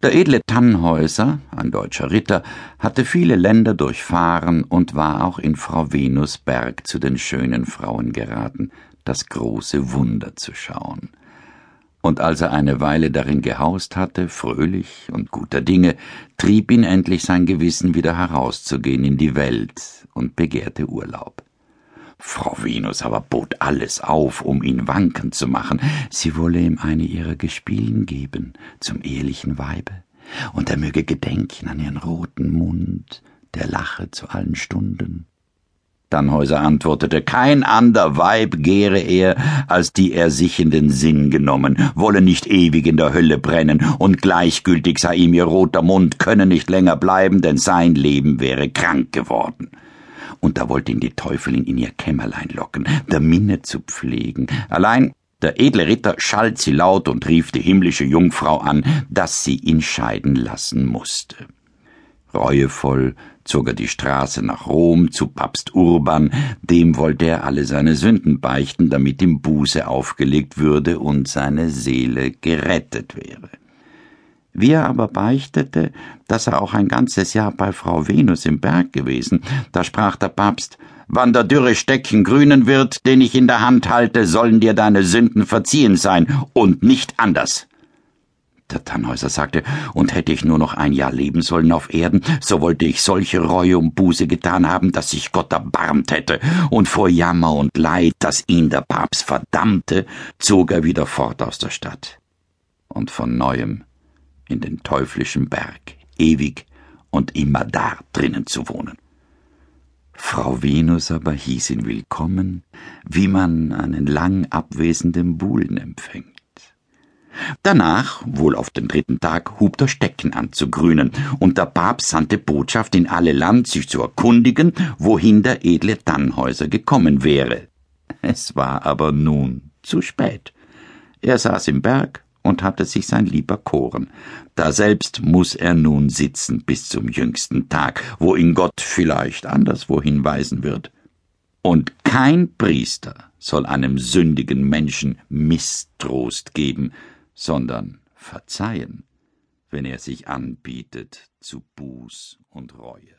Der edle Tannhäuser, ein deutscher Ritter, hatte viele Länder durchfahren und war auch in Frau Venus Berg zu den schönen Frauen geraten, das große Wunder zu schauen. Und als er eine Weile darin gehaust hatte, fröhlich und guter Dinge, trieb ihn endlich sein Gewissen wieder herauszugehen in die Welt und begehrte Urlaub. Frau Venus aber bot alles auf, um ihn wankend zu machen. Sie wolle ihm eine ihrer Gespielen geben zum ehelichen Weibe, und er möge gedenken an ihren roten Mund, der lache zu allen Stunden. Tannhäuser antwortete, kein ander Weib gäre er, als die er sich in den Sinn genommen, wolle nicht ewig in der Hölle brennen, und gleichgültig sei ihm ihr roter Mund, könne nicht länger bleiben, denn sein Leben wäre krank geworden und da wollte ihn die Teufelin in ihr Kämmerlein locken, der Minne zu pflegen. Allein der edle Ritter schalt sie laut und rief die himmlische Jungfrau an, dass sie ihn scheiden lassen musste. Reuevoll zog er die Straße nach Rom zu Papst Urban, dem wollte er alle seine Sünden beichten, damit ihm Buße aufgelegt würde und seine Seele gerettet wäre. Wie er aber beichtete, dass er auch ein ganzes Jahr bei Frau Venus im Berg gewesen, da sprach der Papst, Wann der dürre Stecken grünen wird, den ich in der Hand halte, sollen dir deine Sünden verziehen sein und nicht anders. Der Tannhäuser sagte, und hätte ich nur noch ein Jahr leben sollen auf Erden, so wollte ich solche Reue und Buße getan haben, dass sich Gott erbarmt hätte, und vor Jammer und Leid, dass ihn der Papst verdammte, zog er wieder fort aus der Stadt. Und von neuem in den teuflischen Berg, ewig und immer da drinnen zu wohnen. Frau Venus aber hieß ihn willkommen, wie man einen lang abwesenden Buhlen empfängt. Danach, wohl auf den dritten Tag, hub der Stecken an zu grünen, und der Papst sandte Botschaft in alle Land, sich zu erkundigen, wohin der edle Tannhäuser gekommen wäre. Es war aber nun zu spät. Er saß im Berg und hatte sich sein Lieber koren. Daselbst muss er nun sitzen bis zum jüngsten Tag, wo ihn Gott vielleicht anderswo hinweisen wird. Und kein Priester soll einem sündigen Menschen Misstrost geben, sondern verzeihen, wenn er sich anbietet zu Buß und Reue.